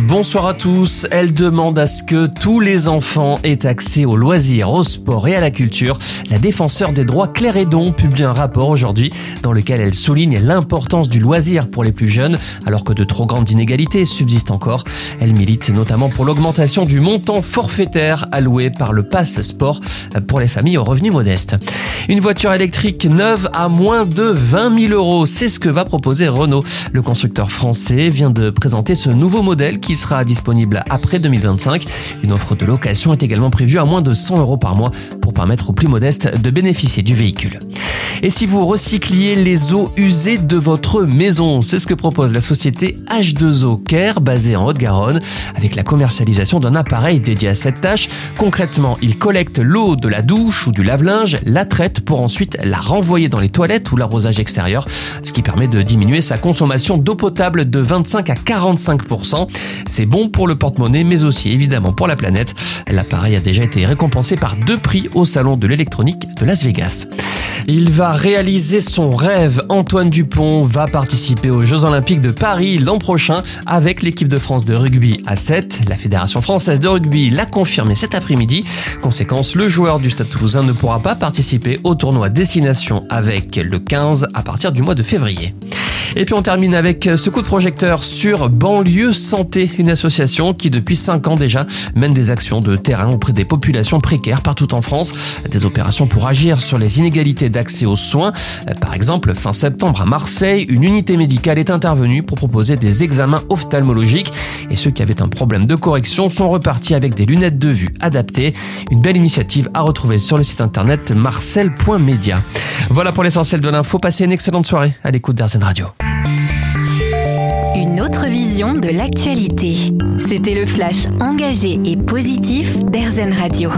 Bonsoir à tous. Elle demande à ce que tous les enfants aient accès aux loisirs, au sport et à la culture. La défenseur des droits Claire Edon publie un rapport aujourd'hui dans lequel elle souligne l'importance du loisir pour les plus jeunes alors que de trop grandes inégalités subsistent encore. Elle milite notamment pour l'augmentation du montant forfaitaire alloué par le pass sport pour les familles aux revenus modestes. Une voiture électrique neuve à moins de 20 000 euros, c'est ce que va proposer Renault. Le constructeur français vient de présenter ce nouveau modèle qui sera disponible après 2025. Une offre de location est également prévue à moins de 100 euros par mois permettre aux plus modestes de bénéficier du véhicule. Et si vous recycliez les eaux usées de votre maison, c'est ce que propose la société H2O Care basée en Haute-Garonne avec la commercialisation d'un appareil dédié à cette tâche. Concrètement, il collecte l'eau de la douche ou du lave-linge, la traite pour ensuite la renvoyer dans les toilettes ou l'arrosage extérieur, ce qui permet de diminuer sa consommation d'eau potable de 25 à 45%. C'est bon pour le porte-monnaie, mais aussi évidemment pour la planète. L'appareil a déjà été récompensé par deux prix au Salon de l'électronique de Las Vegas. Il va réaliser son rêve. Antoine Dupont va participer aux Jeux Olympiques de Paris l'an prochain avec l'équipe de France de rugby à 7. La Fédération française de rugby l'a confirmé cet après-midi. Conséquence, le joueur du Stade Toulousain ne pourra pas participer au tournoi Destination avec le 15 à partir du mois de février. Et puis on termine avec ce coup de projecteur sur Banlieue Santé, une association qui depuis 5 ans déjà mène des actions de terrain auprès des populations précaires partout en France. Des opérations pour agir sur les inégalités d'accès aux soins. Par exemple, fin septembre à Marseille, une unité médicale est intervenue pour proposer des examens ophtalmologiques et ceux qui avaient un problème de correction sont repartis avec des lunettes de vue adaptées. Une belle initiative à retrouver sur le site internet marcel.media. Voilà pour l'essentiel de l'info. Passez une excellente soirée à l'écoute d'Arzen Radio. Une autre vision de l'actualité. C'était le flash engagé et positif d'Airzen Radio.